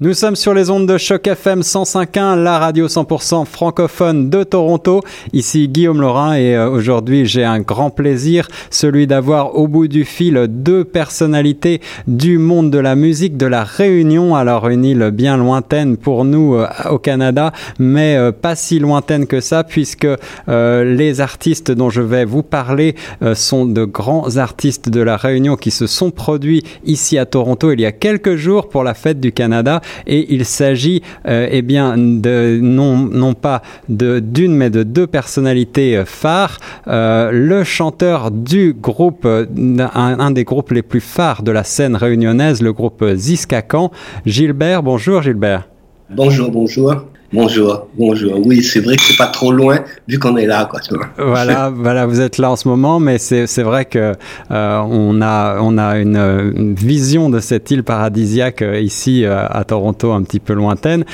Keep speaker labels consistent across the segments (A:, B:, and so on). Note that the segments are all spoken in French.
A: Nous sommes sur les ondes de choc FM 105.1, la radio 100% francophone de Toronto. Ici Guillaume Laurin et euh, aujourd'hui j'ai un grand plaisir, celui d'avoir au bout du fil deux personnalités du monde de la musique de la Réunion. Alors une île bien lointaine pour nous euh, au Canada, mais euh, pas si lointaine que ça puisque les artistes dont je vais vous parler sont de grands artistes de la Réunion qui se sont produits ici à Toronto il y a quelques jours pour la fête du Canada et il s'agit euh, eh de non pas d'une mais de deux personnalités euh, phares. Euh, le chanteur du groupe un, des groupes les plus phares de la scène réunionnaise le groupe Ziskakan Gilbert. Bonjour Gilbert.
B: Bonjour bonjour Bonjour, bonjour. Oui, c'est vrai que c'est pas trop loin vu qu'on est là, quoi.
A: Voilà, voilà, vous êtes là en ce moment, mais c'est vrai que euh, on a on a une, vision de cette île paradisiaque euh, ici euh, à Toronto, un petit peu lointaine.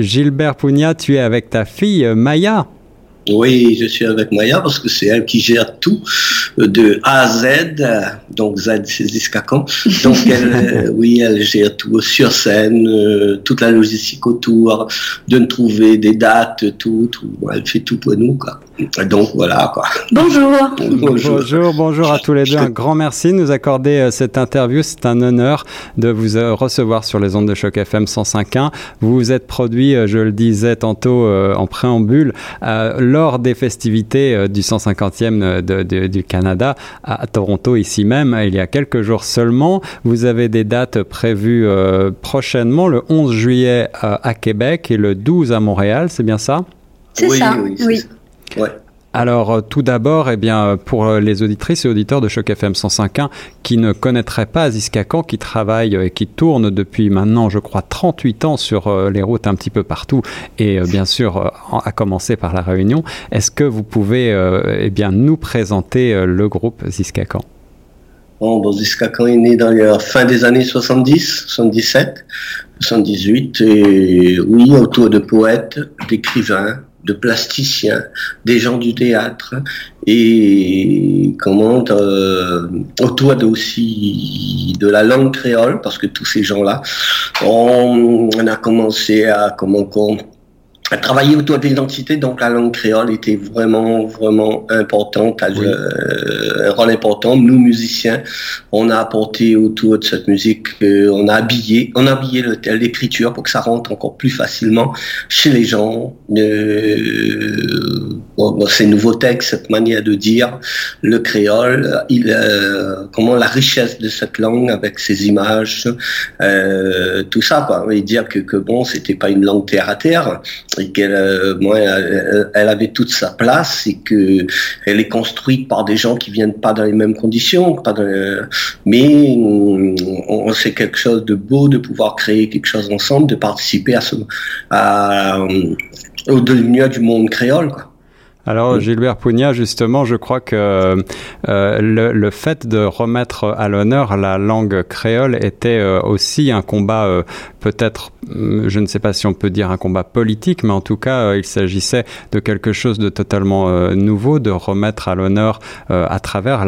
A: Gilbert Pugna, tu es avec ta fille Maya.
B: Oui, je suis avec Maya parce que c'est elle qui gère tout de A à Z. Donc Z, c'est Ziskakan. Donc elle, oui, elle gère tout sur scène, euh, toute la logistique autour, de nous trouver des dates, tout, tout. Elle fait tout pour nous, quoi. Donc voilà quoi.
C: Bonjour.
A: Bonjour, bonjour, à tous les deux. Un grand merci de nous accorder euh, cette interview. C'est un honneur de vous euh, recevoir sur les ondes de choc FM 105.1. Vous vous êtes produit, euh, je le disais tantôt en préambule, lors des festivités du 150e du Canada à Toronto ici même il y a quelques jours seulement. Vous avez des dates prévues prochainement, le 11 juillet à Québec et le 12 à Montréal, c'est bien ça?
C: C'est ça, oui.
A: Alors euh, tout d'abord, eh bien, euh, pour euh, les auditrices et auditeurs de Choc FM 105.1 qui ne connaîtraient pas Aziz Kakan, qui travaille et qui tourne depuis maintenant, je crois, 38 ans sur les routes un petit peu partout, et bien sûr, à commencer par la Réunion, est-ce que vous pouvez eh bien, nous présenter le groupe Aziz Kakan
B: Bon, bon Kakan est né dans fin des années 70, 77, 78, et oui, autour de poètes, d'écrivains, de plasticiens, des gens du théâtre et comment euh, autour aussi de la langue créole parce que tous ces gens-là on, a commencé à comment travailler autour de l'identité, donc la langue créole était vraiment, vraiment importante, euh, un rôle important. Nous, musiciens, on a apporté autour de cette musique, euh, on a habillé, on a habillé l'écriture pour que ça rentre encore plus facilement chez les gens. Euh, bon, ces nouveaux textes, cette manière de dire le créole, il, euh, comment la richesse de cette langue avec ses images, tout ça, quoi. Et dire que, que bon, c'était pas une langue terre à terre et qu'elle, euh, elle, avait toute sa place et que elle est construite par des gens qui viennent pas dans les mêmes conditions, mais on, c'est quelque chose de beau de pouvoir créer quelque chose ensemble, de participer à ce, à, au devenir du monde créole. Quoi.
A: Alors Gilbert Pugna, justement, je crois que euh, le, fait de remettre à l'honneur la langue créole était euh, aussi un combat, euh, peut-être, mm, je ne sais pas si on peut dire un combat politique, mais en tout cas, il s'agissait de quelque chose de totalement nouveau, de remettre à l'honneur à travers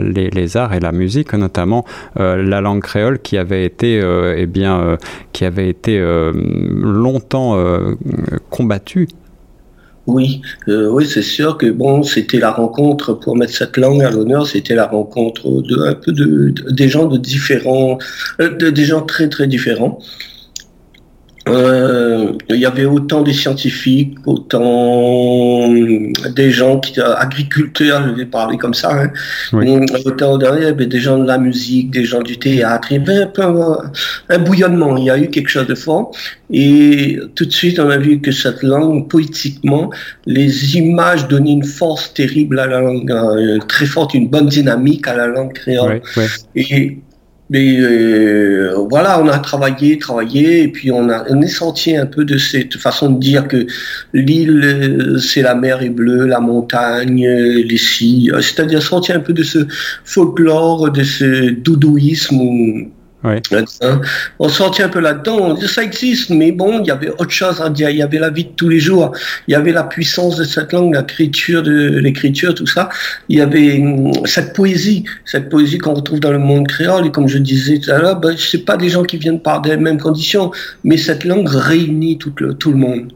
A: les, les, arts et la musique, notamment la langue créole qui avait été, eh bien, qui avait été longtemps combattue
B: oui, euh, oui, c'est sûr que bon, c'était la rencontre pour mettre cette langue à l'honneur, c'était la rencontre de un peu de, des gens de différents, euh, de, des gens très très différents. Euh, il y avait autant des scientifiques, autant des gens qui agriculteurs, je vais parler comme ça. Hein. Autant derrière, des gens de la musique, des gens du théâtre. Il y avait un peu un, bouillonnement. Il y a eu quelque chose de fort. Et tout de suite, on a vu que cette langue, poétiquement, les images donnaient une force terrible à la langue, euh, très forte, une bonne dynamique à la langue créole. Et mais euh, voilà, on a travaillé, travaillé, et puis on, a, on est senti un peu de cette façon de dire que l'île, euh, c'est la mer est bleue, la montagne, euh, les scies, c'est-à-dire senti un peu de ce folklore, de ce doudouisme On sortit un peu là-dedans, ça existe, mais bon, il y avait autre chose à dire, il y avait la vie de tous les jours, il y avait la puissance de cette langue, l'écriture, l'écriture, tout ça, il y avait hum, cette poésie, cette poésie qu'on retrouve dans le monde créole, et comme je disais tout à l'heure, ben, c'est pas des gens qui viennent par des mêmes conditions, mais cette langue réunit tout le, monde.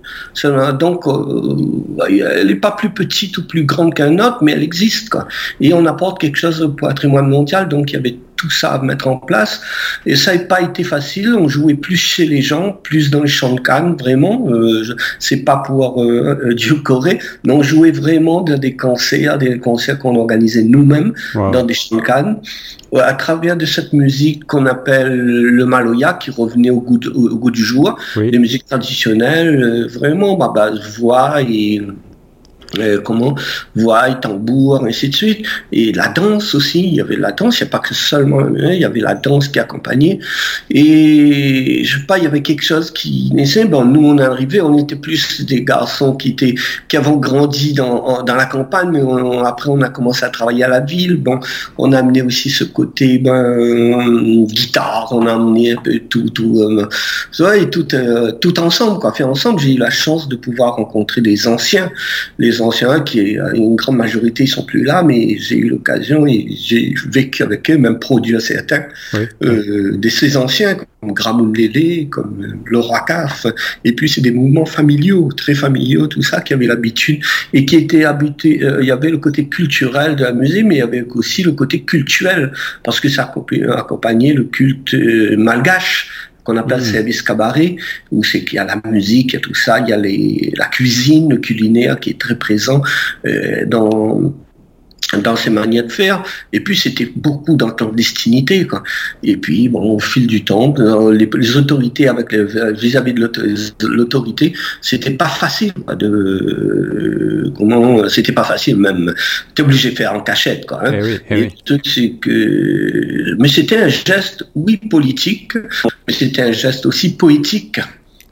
B: Donc, euh, elle n'est pas plus petite ou plus grande qu'un autre, mais elle existe. Et on apporte quelque chose au patrimoine mondial, donc il y avait tout ça à mettre en place. Et ça n'a pas été facile. On jouait plus chez les gens, plus dans les champs de Cannes, vraiment. Euh, c'est pas pour euh, euh Dieu Corée, mais on jouait vraiment dans des concerts, des concerts qu'on organisait nous-mêmes dans des champs de Cannes à travers de cette musique qu'on appelle le maloya, qui revenait au goût, au goût du jour, des musiques traditionnelles, euh, vraiment à base voix et euh, comment voix, tambour, ainsi de suite. Et la danse aussi, il y avait la danse, il n'y a pas que seulement, hein, il y avait la danse qui accompagnait. Et je sais pas, il y avait quelque chose qui naissait. Bon, nous, on est arrivés, on était plus des garçons qui étaient, qui avons grandi dans, dans la campagne, mais après, on a commencé à travailler à la ville. Bon, on a amené aussi ce côté, ben, guitare, on a amené un peu tout, tout, euh, et tout, euh, tout ensemble, quoi, fait ensemble. J'ai eu la chance de pouvoir rencontrer des anciens, les anciens, qui une grande majorité sont plus là, mais j'ai eu l'occasion et j'ai vécu avec eux, même produit à certains, euh, de ces anciens, comme Gramoun Lélé, comme Laura Caf, et puis c'est des mouvements familiaux, très familiaux, tout ça, qui avaient l'habitude, et qui étaient habités, euh, il y avait le côté culturel de la musique, mais il y avait aussi le côté cultuel, parce que ça accompagnait le culte euh, malgache, qu'on appelle mmh. service cabaret, où c'est qu'il y a la musique, il y a tout ça, il y a les, la cuisine, culinaire qui est très présent euh, dans dans ses manières de faire. Et puis c'était beaucoup dans clandestinité. Quoi. Et puis bon, au fil du temps, euh, les, les autorités avec vis-à-vis de l'autorité, c'était pas facile de euh, comment, c'était pas facile même. T'es obligé de faire en cachette quoi. Hein. Eh eh oui, que, mais c'était un geste oui politique, mais c'était un geste aussi poétique.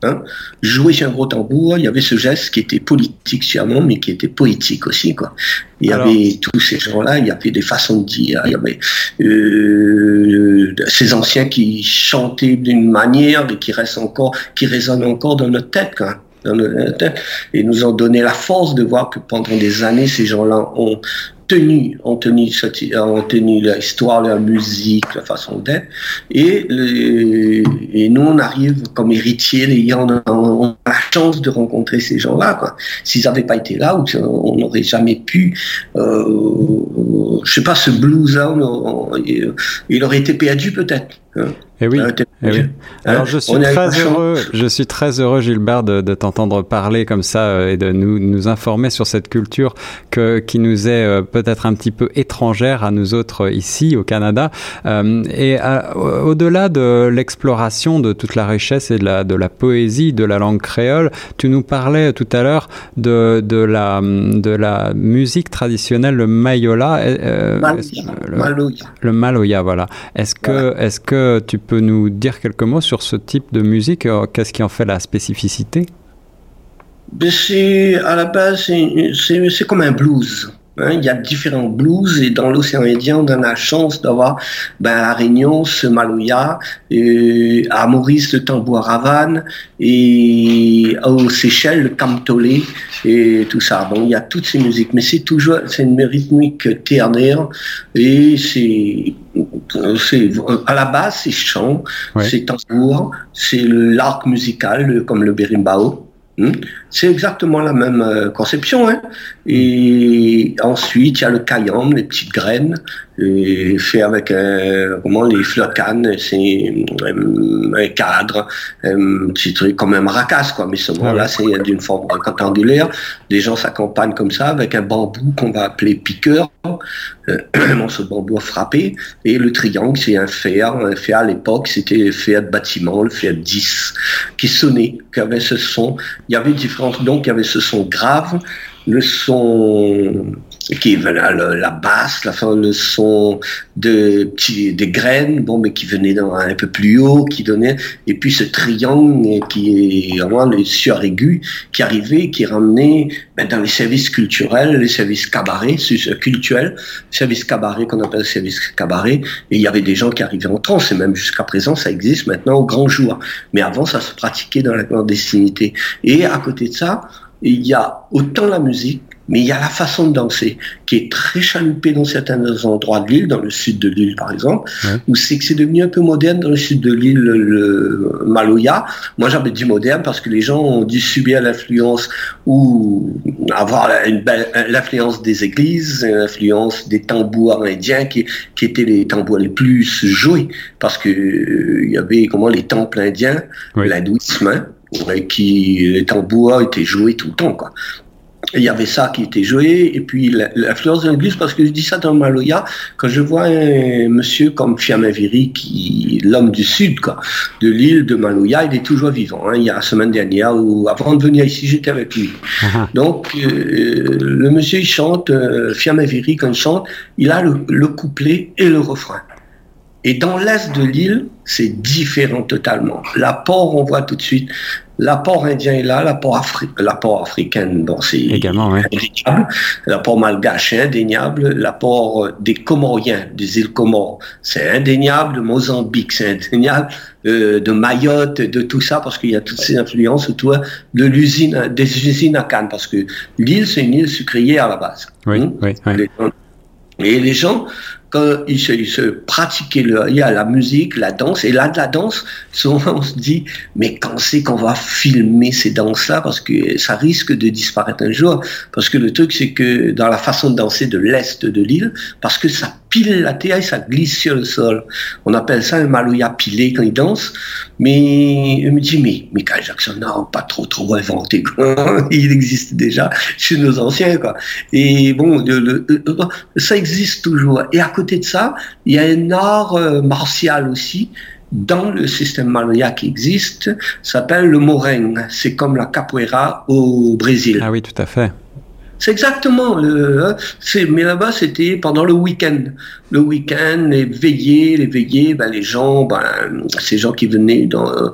B: Hein. Jouer sur un gros tambour, il y avait ce geste qui était politique sûrement, mais qui était poétique aussi. Quoi. Il y avait tous ces gens-là, il y avait des façons de dire, il y avait euh, ces anciens qui chantaient d'une manière et qui restent encore, qui résonnent encore dans notre tête. Quoi. Dans notre tête, et nous ont donné la force de voir que pendant des années, ces gens-là ont tenu, ont tenu, ont tenu l'histoire, la musique, la façon d'être. Et, et nous, on arrive comme héritiers, on a, on a la chance de rencontrer ces gens-là. S'ils n'avaient pas été là, on n'aurait jamais pu, euh, je sais pas, ce blues-là, il aurait été perdu peut-être. Hein.
A: Et eh oui. Eh oui. Alors je suis très heureux, je suis très heureux Gilbert de, de t'entendre parler comme ça euh, et de nous, nous informer sur cette culture que, qui nous est euh, peut-être un petit peu étrangère à nous autres ici au Canada. Euh, et au-delà de l'exploration de toute la richesse et de la, de la poésie de la langue créole, tu nous parlais tout à l'heure de, de, la, de la musique traditionnelle, le mayola.
B: le, maloya.
A: Le maloya, voilà. Est-ce que, est-ce que tu peux nous dire quelques mots sur ce type de musique euh, Qu'est-ce qui en fait la spécificité?
B: Ben, c'est à la base c'est comme un blues. Hein. il y a différents blues et dans l'océan Indien, on a la chance d'avoir ben, à Réunion ce Maloya, et à Maurice le tambour Ravane et aux Seychelles le Kamtolé et tout ça. Bon, il y a toutes ces musiques, mais c'est toujours c'est une rythmique ternaire et c'est c'est à la base c'est chant, c'est tambour, c'est l'arc musical comme le berimbau. Hmm? C'est exactement la même euh, conception. Hein. Et ensuite, il y a le cayenne, les petites graines, fait avec euh, comment les flocanes, c'est euh, un cadre, un petit truc comme un maracas, quoi. Mais seulement là, c'est d'une forme rectangulaire. Les gens s'accompagnent comme ça avec un bambou qu'on va appeler piqueur, morceau de bambou frappé. Et le triangle, c'est un fer. Un fer à l'époque, c'était le fer de bâtiment, le fer 10, qui sonnait, qui avait ce son. Il y avait différentes, donc il y avait ce son grave, le son qui venait la, basse, la fin, le son de petits, des graines, bon, mais qui venait dans, un peu plus haut, qui donnait, et puis ce triangle qui est vraiment le sur aigu, qui arrivait, qui ramenait ben, dans les services culturels, les services cabarets, culturels, services cabarets qu'on appelle services cabarets, et il y avait des gens qui arrivaient en transe, et même jusqu'à présent, ça existe maintenant au grand jour. Mais avant, ça se pratiquait dans la clandestinité. Et à côté de ça, il y a autant la musique mais il y a la façon de danser qui est très chaloupée dans certains endroits de l'île, dans le sud de l'île par exemple, où c'est que c'est devenu un peu moderne dans le sud de l'île, le Maloya. Moi j'avais dit moderne parce que les gens ont dû subir l'influence ou avoir l'influence des églises, l'influence des tambours indiens qui, qui étaient les tambours les plus joués parce que euh, il y avait comment les temples indiens, l'hindouisme, hein, qui les tambours étaient joués tout le temps quoi il y avait ça qui était joué, et puis l'influence de l'église, parce que je dis ça dans Maloya, quand je vois un monsieur comme Fiamaviri, qui l'homme du sud, quoi, de l'île de Maloya, il est toujours vivant. Hein. il y a la semaine dernière, ou avant de venir ici, j'étais avec lui. Donc, euh, le monsieur, il chante, euh, Fiamaviri, quand il chante, il a le couplet et le refrain. Et dans l'est de l'île, c'est différent totalement. L'apport, on voit tout de suite, l'apport indien est là, l'apport, l'apport africain, bon, c'est
A: également
B: indéniable. L'apport malgache est indéniable. L'apport euh, des Comoriens, des îles Comores, c'est indéniable. De Mozambique, c'est indéniable. Euh, de Mayotte, de tout ça, parce qu'il y a toutes ces influences autour de l'usine, des usines à Cannes, parce que l'île, c'est une île sucrière à la base.
A: Oui, hmm? oui, oui.
B: Et les gens, quand ils se, se pratiquaient le, il y a la musique, la danse, et là de la danse, souvent on se dit, mais quand c'est qu'on va filmer ces danses-là, parce que ça risque de disparaître un jour, parce que le truc c'est que dans la façon de danser de l'est de l'île, parce que ça pile la théâtre, ça glisse sur le sol. On appelle ça un malouya pilé quand il danse. Mais il me dit, mais Michael Jackson, non, pas trop, trop inventé. il existe déjà chez nos anciens. Quoi. Et bon, ça existe toujours. Et à côté de ça, il y a un art euh, martial aussi dans le système malouya qui existe, s'appelle le moreng. C'est comme la capoeira au Brésil.
A: Ah oui, tout à fait.
B: C'est exactement le. Hein, mais là-bas, c'était pendant le week-end. Le week-end, les veillées, les veillées, ben, les gens, ben, ces gens qui venaient dans euh,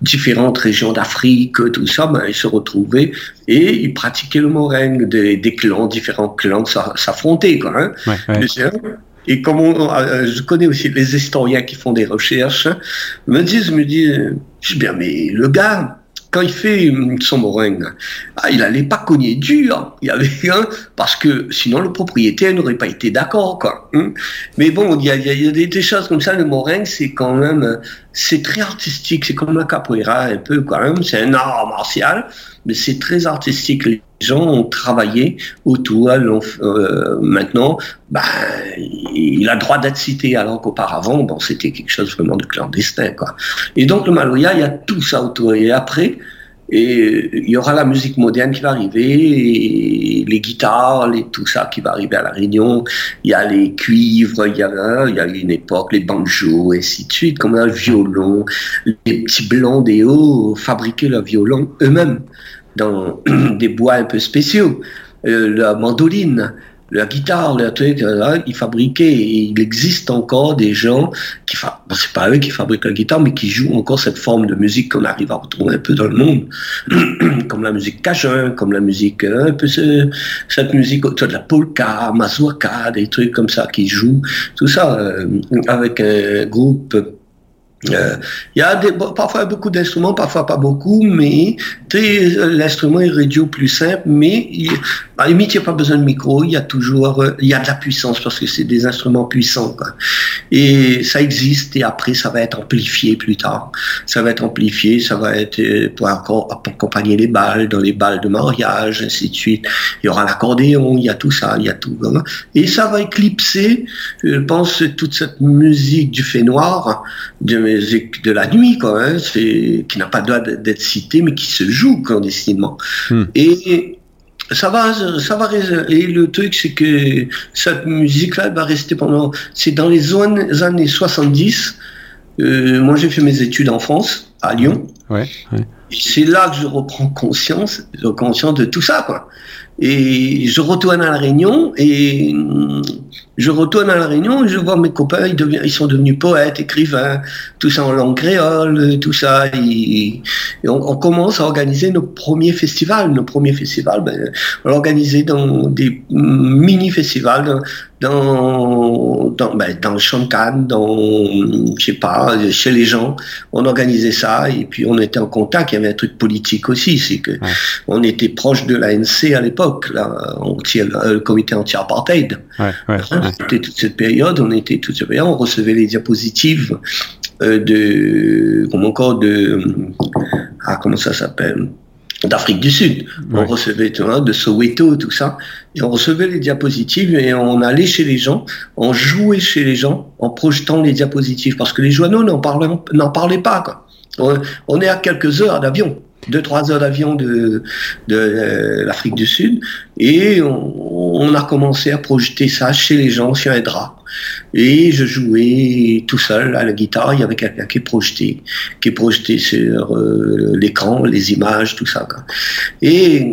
B: différentes régions d'Afrique, tout ça, ben, ils se retrouvaient et ils pratiquaient le morengue. Des, des clans, différents clans s'affrontaient, quoi. Hein. Ouais, Et comme euh, je connais aussi les historiens qui font des recherches, me disent, me disent, je bien, mais le gars, quand il fait son meringue, ah, il n'allait pas cogner dur. Il y avait un, parce que sinon le propriétaire n'aurait pas été d'accord, quoi. Hein. Mais bon, il y a, il y a des, choses comme ça. Le meringue, c'est quand même, c'est très artistique. C'est comme la capoeira un peu, quand même. C'est un art martial, mais c'est très artistique. Les gens ont travaillé autour. Euh, maintenant, ben, il a droit d'être cité, alors qu'auparavant, bon, c'était quelque chose vraiment de clandestin, quoi. Et donc le Maloya, il y a tout ça autour. Et après, et il y aura la musique moderne qui va arriver, les guitares, les, tout ça qui va arriver à La Réunion. Il y a les cuivres, il y a, une époque, les banjos, et ainsi de suite, comme le violon. Les petits blancs des hauts fabriquaient le violon eux-mêmes dans des bois un peu spéciaux. Euh, la mandoline, la guitare, le truc, ils fabriquaient. il existe encore des gens qui, fa... c'est pas eux qui fabriquent la guitare, mais qui jouent encore cette forme de musique qu'on arrive à retrouver un peu dans le monde, comme la musique cajun, comme la musique, euh, un peu cette musique autour de la polka, mazurka, des trucs comme ça qui jouent, tout ça euh, avec un groupe euh, il y a parfois beaucoup d'instruments, parfois pas beaucoup, mais l'instrument est au plus simple, mais il, à la limite, il n'y a pas besoin de micro, il y a toujours, euh, il y a de la puissance parce que c'est des instruments puissants. Quoi. Et ça existe et après, ça va être amplifié plus tard. Ça va être amplifié, ça va être euh, pour, accompagner les balles, dans les balles de mariage, ainsi de suite. Il y aura l'accordéon, il y a tout ça, il y a tout. Et ça va éclipser, je pense, toute cette musique du fait noir, de musique de la nuit, quoi, hein, qui n'a pas le droit d'être citée, mais qui se joue clandestinement. Hmm. Et ça va, ça va. Et le truc, c'est que cette musique-là va rester pendant. C'est dans les années 70. Euh, moi, j'ai fait mes études en France, à Lyon.
A: Ouais.
B: c'est là que je reprends conscience, conscience de tout ça, quoi. Et je retourne à la Réunion et je retourne à la Réunion et je vois mes copains, ils, deviennent, ils sont devenus poètes, écrivains, tout ça en langue créole, tout ça. Et, on, commence à organiser nos premiers festivals. Nos premiers festivals, ben, on l'organisait dans des mini-festivals dans, dans, ben, dans dans, je sais pas, chez les gens. On organisait ça et puis on était en contact. Il y avait un truc politique aussi, c'est que on était proche de l'ANC à l'époque, là, le comité anti-apartheid. Ouais, ouais, hein, C'était toute cette période, on était toute cette période, on recevait les diapositives euh, de, comment encore, de, ah, comment ça s'appelle? d'Afrique du Sud. On recevait de Soweto, tout ça. Et on recevait les diapositives et on allait chez les gens, on jouait chez les gens en projetant les diapositives parce que les journaux n'en parlaient, pas. Quoi. On, est à quelques heures d'avion, deux, trois heures d'avion de, euh, l'Afrique du Sud et on, a commencé à projeter ça chez les gens sur un drap. Et je jouais tout seul à la guitare. Il y avait quelqu'un qui projetait, qui projetait sur euh, l'écran les images, tout ça. Et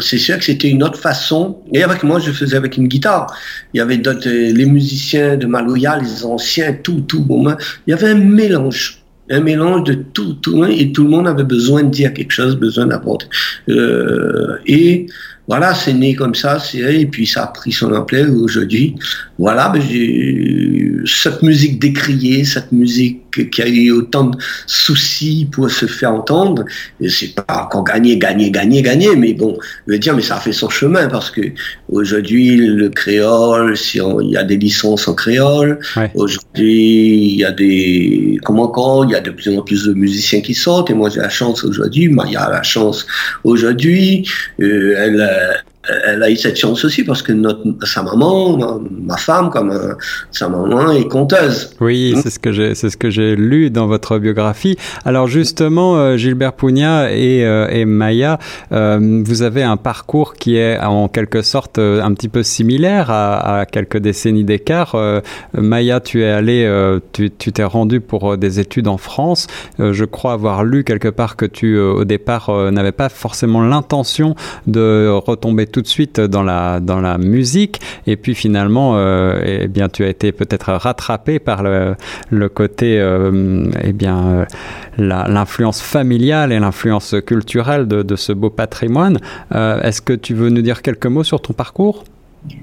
B: c'est sûr que c'était une autre façon. Et avec moi, je faisais avec une guitare. Il y avait d'autres, les musiciens de Maloya, les anciens, tout, tout. Bon, il y avait un mélange un mélange de tout, tout, et tout le monde avait besoin de dire quelque chose, besoin d'apporter. Euh, et voilà, c'est né comme ça, c'est et puis ça a pris son ampleur aujourd'hui. Voilà, ben cette musique décriée, cette musique qui a eu autant de soucis pour se faire entendre, c'est pas encore gagné, gagné, gagné, gagné, mais bon, je veux dire, mais ça a fait son chemin parce que aujourd'hui le créole, si il y a des licences en créole, aujourd'hui il y a des, comment encore, il y a de plus en plus de musiciens qui sortent, et moi j'ai la chance aujourd'hui, Maya a la chance aujourd'hui, euh, elle uh, elle a eu cette chance aussi parce que notre, sa maman, ma, femme, comme euh, sa maman, est conteuse.
A: Oui, c'est ce que j'ai, c'est ce que j'ai lu dans votre biographie. Alors justement, euh, Gilbert Pugna et, euh, et Maya, vous avez un parcours qui est en quelque sorte un petit peu similaire à, à quelques décennies d'écart. Maya, tu es allé, tu t'es rendu pour des études en France. je crois avoir lu quelque part que tu, au départ, n'avais pas forcément l'intention de retomber tout de suite dans la, dans la musique. Et puis finalement, euh, eh bien, tu as été peut-être rattrapé par le, le côté, euh, eh bien, euh, l'influence familiale et l'influence culturelle de, de, ce beau patrimoine. Est-ce que tu veux nous dire quelques mots sur ton parcours?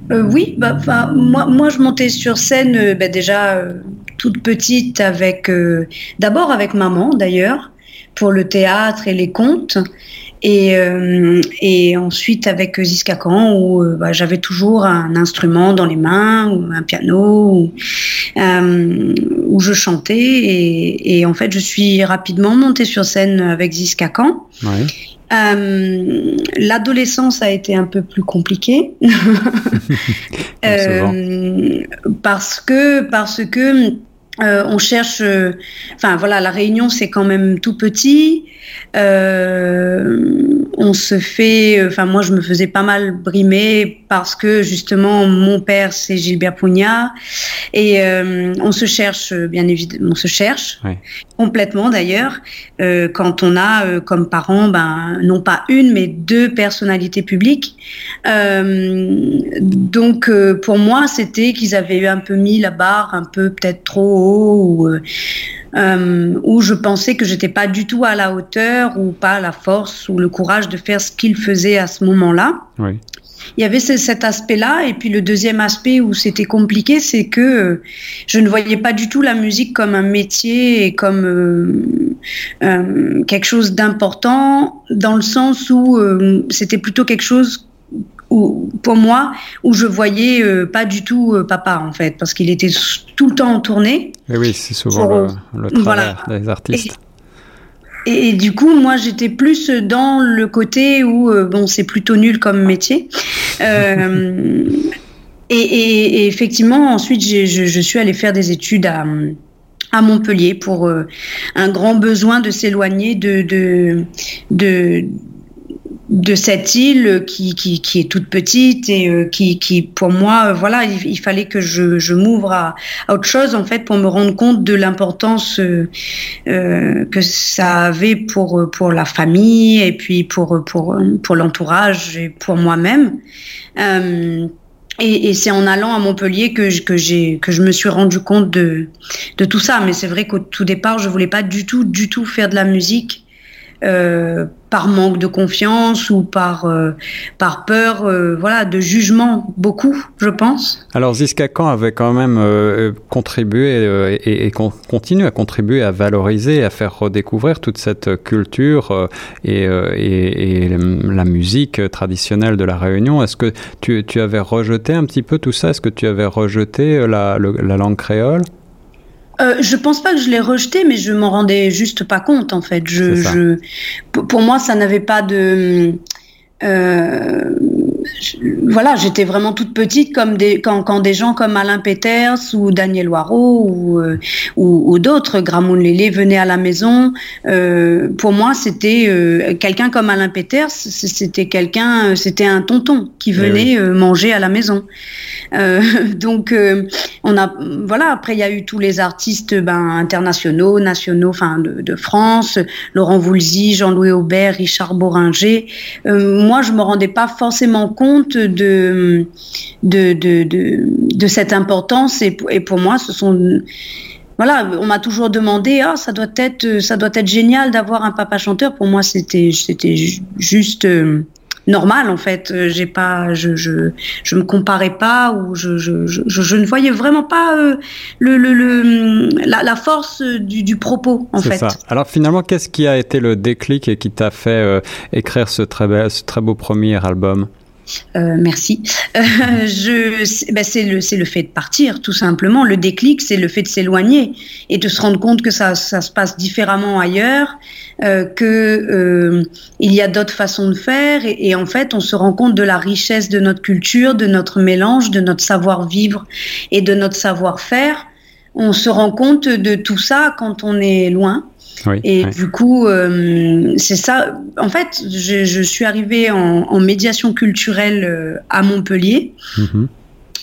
C: Oui, bah, moi, moi je montais sur scène bah, déjà toute petite avec, d'abord avec maman d'ailleurs, pour le théâtre et les contes. Et, euh, et ensuite avec Ziska où euh, bah, j'avais toujours un instrument dans les mains, ou un piano, où, euh, où je chantais. Et, et, en fait, je suis rapidement montée sur scène avec Ziska. Ouais. Euh, L'adolescence a été un peu plus compliquée euh, parce que parce que euh, on cherche, euh, enfin voilà, la Réunion c'est quand même tout petit. Euh, on se fait, enfin moi je me faisais pas mal brimer parce que justement mon père c'est Gilbert Pugna et on se cherche bien évidemment, on se cherche complètement d'ailleurs quand on a comme parents, ben non pas une mais deux personnalités publiques. donc pour moi c'était qu'ils avaient eu un peu mis la barre un peu peut-être trop euh, euh, où je pensais que j'étais pas du tout à la hauteur ou pas la force ou le courage de faire ce qu'il faisait à ce moment-là. Il y avait cet aspect-là, et puis le deuxième aspect où c'était compliqué, c'est que euh, je ne voyais pas du tout la musique comme un métier et comme quelque chose d'important, dans le sens où c'était plutôt quelque chose pour moi, où je voyais euh, pas du tout euh, papa en fait, parce qu'il était tout le temps en tournée.
A: Et oui, c'est souvent le, travers des artistes.
C: Et, du coup, moi, j'étais plus dans le côté où euh, bon, c'est plutôt nul comme métier. et, effectivement, ensuite, je, je, suis allée faire des études à à Montpellier pour un grand besoin de s'éloigner de, de, de, de cette île qui, qui, qui, est toute petite et euh, qui, qui, pour moi, euh, voilà, il, fallait que je, je m'ouvre à, à, autre chose en fait pour me rendre compte de l'importance euh, que ça avait pour pour la famille et puis pour pour pour l'entourage et pour moi-même. Euh, et, et c'est en allant à Montpellier que, que, j'ai, que je me suis rendu compte de, de tout ça. Mais c'est vrai qu'au tout départ, je voulais pas du tout, du tout faire de la musique euh, par manque de confiance ou par euh, par peur, euh, voilà, de jugement, beaucoup, je pense.
A: Alors Ziska Khan avait quand même euh, contribué et, continue à contribuer à valoriser, à faire redécouvrir toute cette culture et, et, la musique traditionnelle de la Réunion. Est-ce que tu, tu avais rejeté un petit peu tout ça? Est-ce que tu avais rejeté la, la langue créole?
C: Euh, je pense pas que je l'ai rejeté, mais je m'en rendais juste pas compte en fait. Je, je pour moi, ça n'avait pas de. Euh, voilà, j'étais vraiment toute petite comme des, quand, quand, des gens comme Alain Peters ou Daniel Waro ou, euh, ou, ou d'autres, Gramoun Lélé venaient à la maison. Euh, pour moi, c'était euh, quelqu'un comme Alain Peters, c'était quelqu'un, c'était un tonton qui eh venait oui. manger à la maison. donc, on a, voilà, après il y a eu tous les artistes ben, internationaux, nationaux, enfin de, de, France, Laurent Voulzy, Jean-Louis Aubert, Richard Boringer. moi, je me rendais pas forcément compte de, de, de, de, de cette importance et, et, pour moi, ce sont... Voilà, on m'a toujours demandé, ah, ça doit être, ça doit être génial d'avoir un papa chanteur. Pour moi, c'était, juste euh, normal en fait. J'ai pas, je, je, je me comparais pas ou je, je, je, je ne voyais vraiment pas euh, le, le, le, la, la force du, du propos en fait.
A: Ça. Alors finalement, qu'est-ce qui a été le déclic et qui t'a fait euh, écrire ce très, bel, ce très beau premier album?
C: Euh, merci. Euh, je, ben c'est le, le fait de partir, tout simplement. Le déclic, c'est le fait de s'éloigner et de se rendre compte que ça, ça se passe différemment ailleurs, euh, que euh, il y a d'autres façons de faire et, en fait, on se rend compte de la richesse de notre culture, de notre mélange, de notre savoir-vivre et de notre savoir-faire. On se rend compte de tout ça quand on est loin.
A: Oui,
C: et
A: oui.
C: du coup, euh, c'est ça. En fait, je, je suis arrivée en, en, médiation culturelle euh, à Montpellier. -hmm.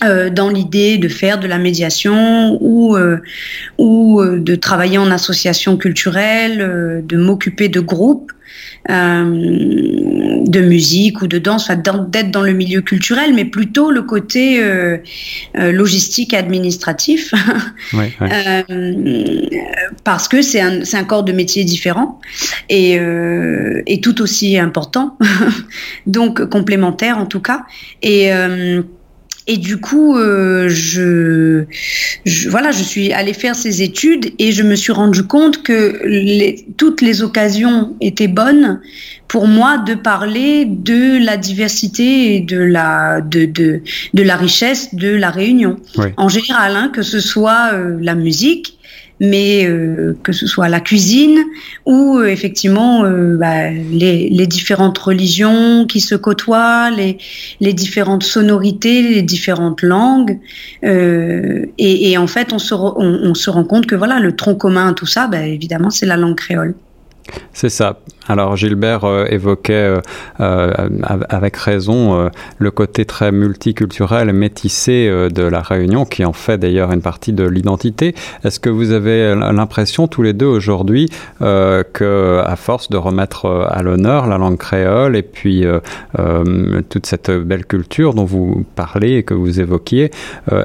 C: Euh, dans l'idée de faire de la médiation ou euh, ou euh, de travailler en association culturelle, de m'occuper de groupes euh, de musique ou de danse, d'être dans le milieu culturel, mais plutôt le côté euh, euh, logistique administratif,
A: ouais, ouais.
C: parce que c'est un, un, corps de métier différent et, et tout aussi important, donc complémentaire en tout cas. Et et du coup, euh, je, je, voilà, je suis allée faire ces études et je me suis rendu compte que les, toutes les occasions étaient bonnes pour moi de parler de la diversité et de la, de, de, de la richesse de la Réunion.
A: Oui.
C: En général, hein, que ce soit euh, la musique, mais euh, que ce soit la cuisine ou euh, effectivement euh, bah, les, différentes religions qui se côtoient, les, les, différentes sonorités, les différentes langues. Et, en fait, on se, se, rend compte que voilà, le tronc commun à tout ça, bah, évidemment, c'est la langue créole.
A: C'est ça. Alors Gilbert euh, évoquait euh, euh, avec raison le côté très multiculturel, métissé de la Réunion, qui en fait d'ailleurs une partie de l'identité. Est-ce que vous avez l'impression tous les deux aujourd'hui que, à force de remettre à l'honneur la langue créole et puis toute cette belle culture dont vous parlez et que vous évoquiez,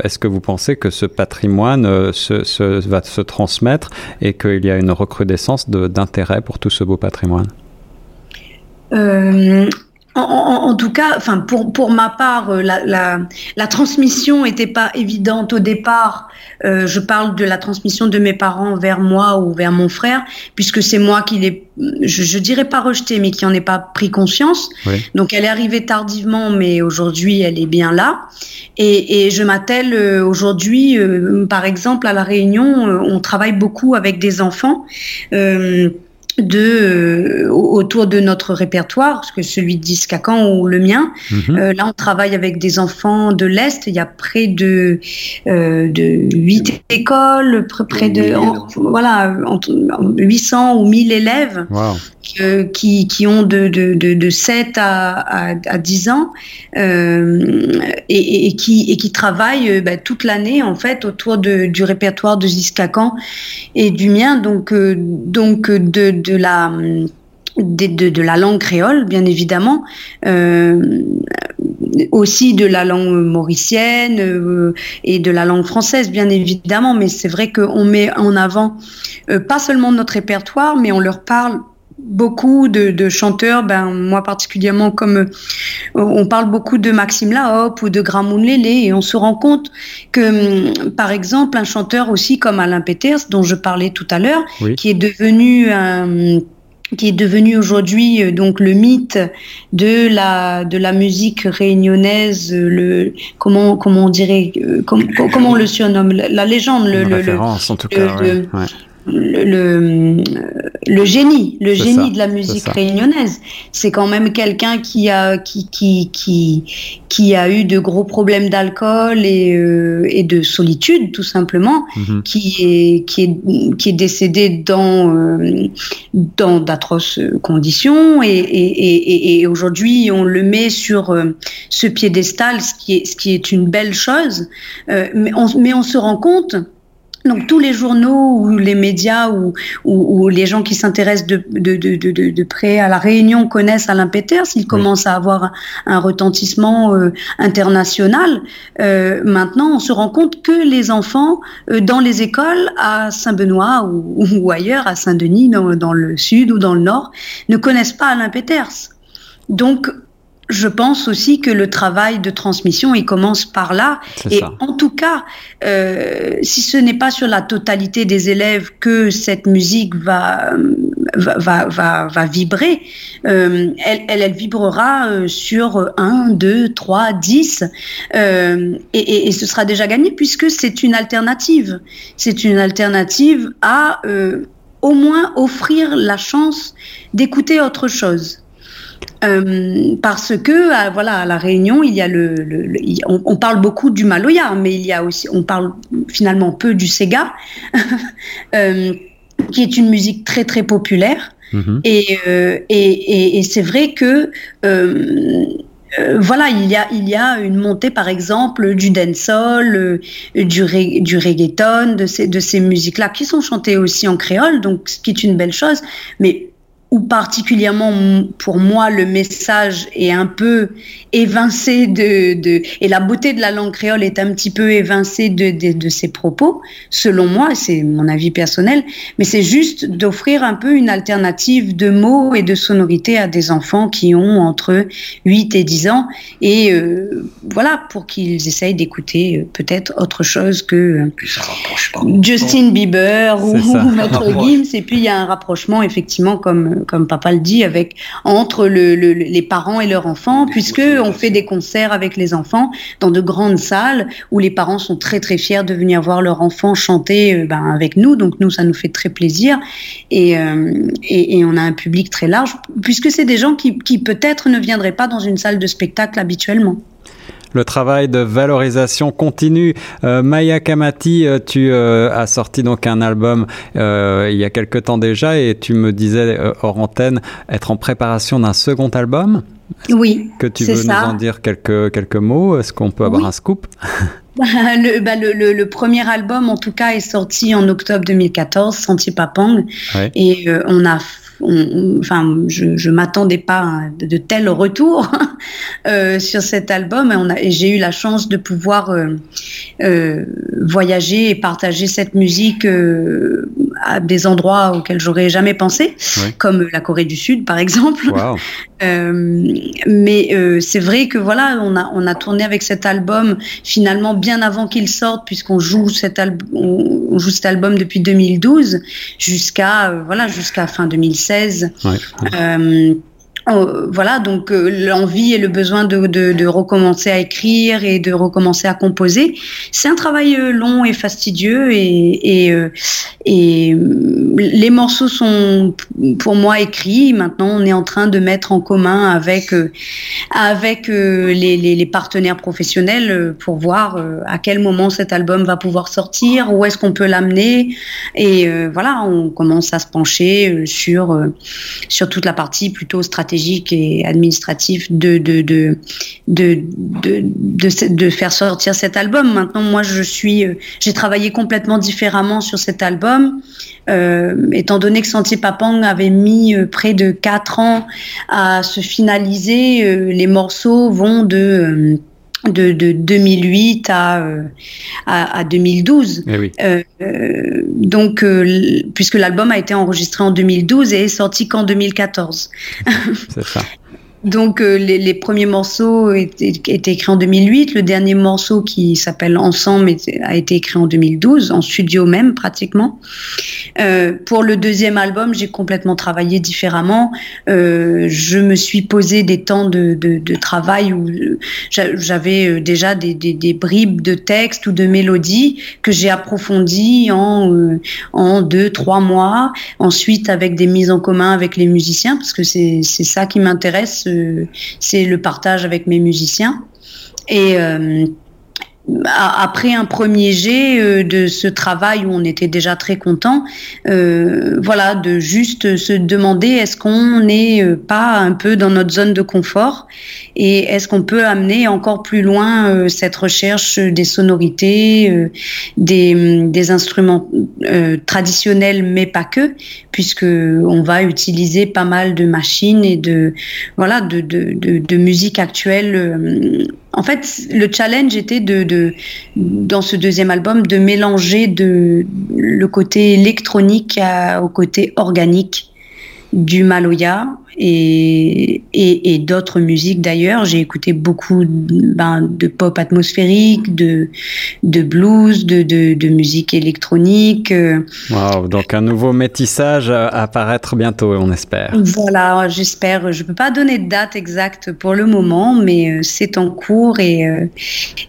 A: est-ce que vous pensez que ce patrimoine se, va se transmettre et qu'il y a une recrudescence d'intérêt pour tout ce beau patrimoine?
C: Euh, en, en, en, tout cas, enfin pour pour ma part, euh, la, la, la transmission n'était pas évidente au départ. Euh, je parle de la transmission de mes parents vers moi ou vers mon frère, puisque c'est moi qui l'ai, je, je, dirais pas rejeté, mais qui en ai pas pris conscience.
A: Oui.
C: Donc elle est arrivée tardivement, mais aujourd'hui elle est bien là. Et, et je m'attelle euh, aujourd'hui, par exemple à la Réunion, on travaille beaucoup avec des enfants. Euh, de autour de notre répertoire, que celui de Discacan ou le mien. Mhm. là, on travaille avec des enfants de l'Est. Il y a près de, de 8 écoles, près de voilà, entre 800 ou 1000 élèves qui, qui, ont de, de, de, 7 à, à, 10 ans euh, et, et, qui, et qui travaillent euh, bah, toute l'année en fait autour de, du répertoire de Ziskakan et du mien, donc, euh, donc de, de la de, de, la langue créole, bien évidemment, euh, aussi de la langue mauricienne euh, et de la langue française, bien évidemment. Mais c'est vrai qu'on met en avant euh, pas seulement notre répertoire, mais on leur parle beaucoup de, chanteurs, ben moi particulièrement comme euh, on parle beaucoup de Maxime Lahop ou de Gramoun Lélé et on se rend compte que hum, par exemple un chanteur aussi comme Alain Peters dont je parlais tout à l'heure, qui est devenu un qui est devenu aujourd'hui euh, donc le mythe de la de la musique réunionnaise le comment comment on dirait euh, comment on le surnomme la, légende le,
A: le, en tout cas,
C: le, le, génie, le génie de la musique réunionnaise. C'est quand même quelqu'un qui a, qui, qui, qui, qui a eu de gros problèmes d'alcool et, euh, et de solitude, tout simplement, mhm. qui, est, qui, est, qui est décédé dans, euh, dans d'atroces conditions. Et, et, et, aujourd'hui, on le met sur euh, ce piédestal, ce qui est, ce qui est une belle chose. mais, on, mais on se rend compte donc tous les journaux ou les médias ou, ou, les gens qui s'intéressent de, de, de, de, près à la Réunion connaissent Alain Peters. Il commence à avoir un, retentissement euh, international. Euh, maintenant, on se rend compte que les enfants euh, dans les écoles à Saint-Benoît ou, ou, ailleurs, à Saint-Denis, dans, dans, le sud ou dans le nord, ne connaissent pas Alain Peters. Donc, je pense aussi que le travail de transmission, il commence par là. Et en tout cas, euh, si ce n'est pas sur la totalité des élèves que cette musique va va, va, va, vibrer, euh, elle, elle, vibrera euh, sur 1, 2, 3, 10, et, et, ce sera déjà gagné puisque c'est une alternative. C'est une alternative à au moins offrir la chance d'écouter autre chose. Euh, parce que à, voilà à la Réunion il y a le, on, parle beaucoup du Maloya mais il y a aussi on parle finalement peu du Sega euh, qui est une musique très très populaire mhm. euh, et, et, et, c'est vrai que voilà, il y, a, il y a une montée, par exemple, du dancehall, du, du reggaeton, de ces, de ces musiques-là, qui sont chantées aussi en créole, donc ce qui est une belle chose. Mais ou particulièrement pour moi le message est un peu évincé de, de, et la beauté de la langue créole est un petit peu évincée de, de, de ses propos, selon moi, c'est mon avis personnel, mais c'est juste d'offrir un peu une alternative de mots et de sonorités à des enfants qui ont entre 8 et 10 ans et euh, voilà, pour qu'ils essayent d'écouter euh, peut-être autre chose que euh, Justin Bieber ou, ou Maître Gims et puis il y a un rapprochement effectivement comme comme papa le dit, avec entre le, les parents et leurs enfants, puisque on fait des concerts avec les enfants dans de grandes salles où les parents sont très très fiers de venir voir leur enfant chanter euh, ben, avec nous. Donc nous, ça nous fait très plaisir. Et, euh, et, et on a un public très large, puisque c'est des gens qui, qui peut-être ne viendraient pas dans une salle de spectacle habituellement
A: le travail de valorisation continue. Euh, Maya Kamati, euh, tu euh, as sorti donc un album il y a quelque temps déjà et tu me disais hors antenne être en préparation d'un second album.
C: Oui.
A: Que tu veux nous en dire quelques, quelques mots? Est-ce qu'on peut avoir un scoop?
C: Le, bah, le, le, le, premier album, en tout cas, est sorti en octobre 2014, Sentier Papang. Et on a enfin, je, je m'attendais pas à de, tels retours euh, sur cet album. Et, on a, et j'ai eu la chance de pouvoir euh, euh, voyager et partager cette musique à des endroits auxquels j'aurais jamais pensé, comme la Corée du Sud, par exemple. Mais c'est vrai que voilà, on a on a tourné avec cet album finalement bien avant qu'il sorte, puisqu'on joue cet album, on, joue cet album depuis 2012 jusqu'à voilà jusqu'à fin 2016. Euh, voilà, donc euh, l'envie et le besoin de, de, recommencer à écrire et de recommencer à composer. C'est un travail euh, long et fastidieux et, et, et, les morceaux sont pour moi écrits. Maintenant, on est en train de mettre en commun avec avec les, les, les partenaires professionnels pour voir à quel moment cet album va pouvoir sortir, où est-ce qu'on peut l'amener et voilà, on commence à se pencher sur sur toute la partie plutôt stratégique et administratif de de, de, de, faire sortir cet album. Maintenant, moi, euh, j'ai travaillé complètement différemment sur cet album. Euh, étant donné que Santi Papang avait mis euh, près de quatre ans à se finaliser, les morceaux vont de de, de 2008 à, à, à 2012.
A: Eh oui.
C: euh, donc, euh, puisque l'album a été enregistré en 2012 et est sorti qu'en 2014.
A: C'est ça.
C: Donc euh, les, les, premiers morceaux étaient, étaient, écrits en 2008. Le dernier morceau qui s'appelle Ensemble a été écrit en 2012, en studio même pratiquement. Euh, pour le deuxième album, j'ai complètement travaillé différemment. Euh, je me suis posé des temps de, de, de travail où j'avais euh, déjà des, des, des, bribes de texte ou de mélodies que j'ai approfondies en, euh, en deux, trois mois. Ensuite, avec des mises en commun avec les musiciens, parce que c'est ça qui m'intéresse c'est le partage avec mes musiciens. Et euh, après un premier jet euh, de ce travail où on était déjà très content, euh, voilà, de juste se demander est-ce qu'on n'est euh, pas un peu dans notre zone de confort et est-ce qu'on peut amener encore plus loin euh, cette recherche des sonorités, euh, des, des, instruments traditionnels mais pas que, puisque on va utiliser pas mal de machines et de voilà de, de, de, de musique actuelle en fait, le challenge était de, dans ce deuxième album, de mélanger le côté électronique au côté organique du Maloya et, et, et d'autres musiques d'ailleurs. J'ai écouté beaucoup ben, de pop atmosphérique, de, de blues, de, de, de musique électronique.
A: Wow, donc un nouveau métissage à apparaître bientôt, on espère.
C: Voilà, j'espère. Je ne peux pas donner de date exacte pour le moment, mais c'est en cours et,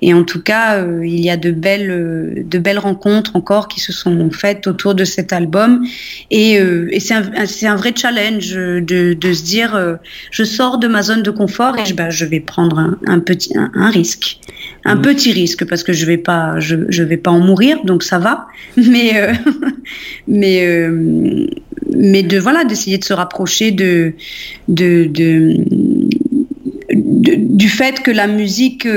C: et en tout cas, il y a de belles, de belles rencontres encore qui se sont faites autour de cet album et, et c'est un, un, vrai challenge de, de se dire euh, je sors de ma zone de confort et je, bah, je vais prendre un, un petit un, un, risque. Un mmh. petit risque parce que je vais pas je, je, vais pas en mourir donc ça va. Mais euh, mais euh, mais de voilà d'essayer de se rapprocher de de, de, de du fait que la musique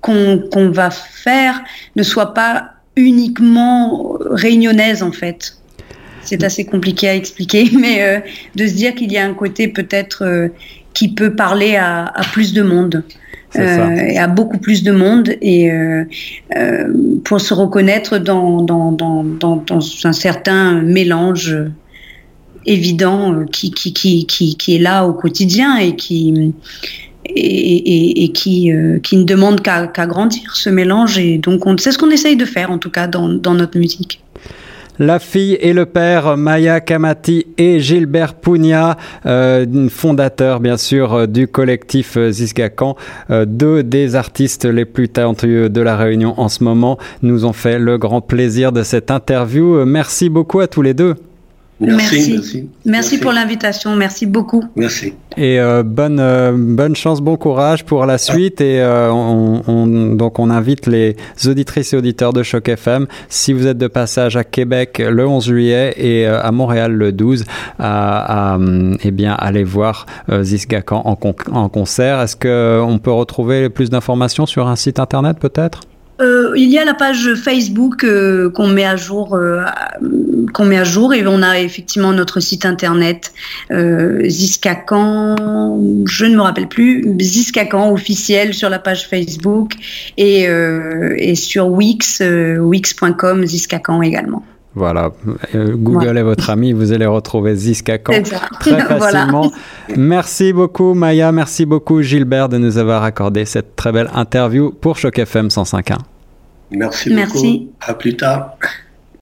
C: qu'on qu va faire ne soit pas uniquement réunionnaise en fait c'est assez compliqué à expliquer, mais euh, de se dire qu'il y a un côté peut-être euh, qui peut parler à, à plus de monde. Euh, et à beaucoup plus de monde et pour se reconnaître dans, dans, dans, dans, un certain mélange évident qui, qui, qui, qui, qui est là au quotidien et qui et, et, et qui, qui ne demande qu'à qu grandir ce mélange et donc c'est ce qu'on essaye de faire en tout cas dans, dans notre musique.
A: La fille et le père, Maya Kamati et Gilbert Pugna, euh, fondateurs bien sûr du collectif Ziskakan, euh, deux des artistes les plus talentueux de la Réunion en ce moment, nous ont fait le grand plaisir de cette interview. Merci beaucoup à tous les deux.
C: Merci. Merci, merci. merci pour l'invitation. Merci beaucoup.
B: Merci.
A: Et euh, bonne, euh, bonne chance, bon courage pour la suite. Et euh, on, on, donc, on invite les auditrices et auditeurs de Choc FM, si vous êtes de passage à Québec le 11 juillet et euh, à Montréal le 12, à, à eh bien, aller voir euh, Zisgakan en, con en concert. Est-ce qu'on peut retrouver plus d'informations sur un site internet peut-être?
C: Euh, il y a la page Facebook euh, qu'on met à jour, euh, qu'on met à jour, et on a effectivement notre site internet Ziskakan, je ne me rappelle plus, Ziskakan officiel sur la page Facebook et, et sur Wix, wix.com Ziskakan également.
A: Voilà, Google ouais. est votre ami, vous allez retrouver Ziskakan très facilement. voilà. Merci beaucoup Maya, merci beaucoup Gilbert de nous avoir accordé cette très belle interview pour Choc FM 105.1.
B: Merci, merci beaucoup. À plus tard.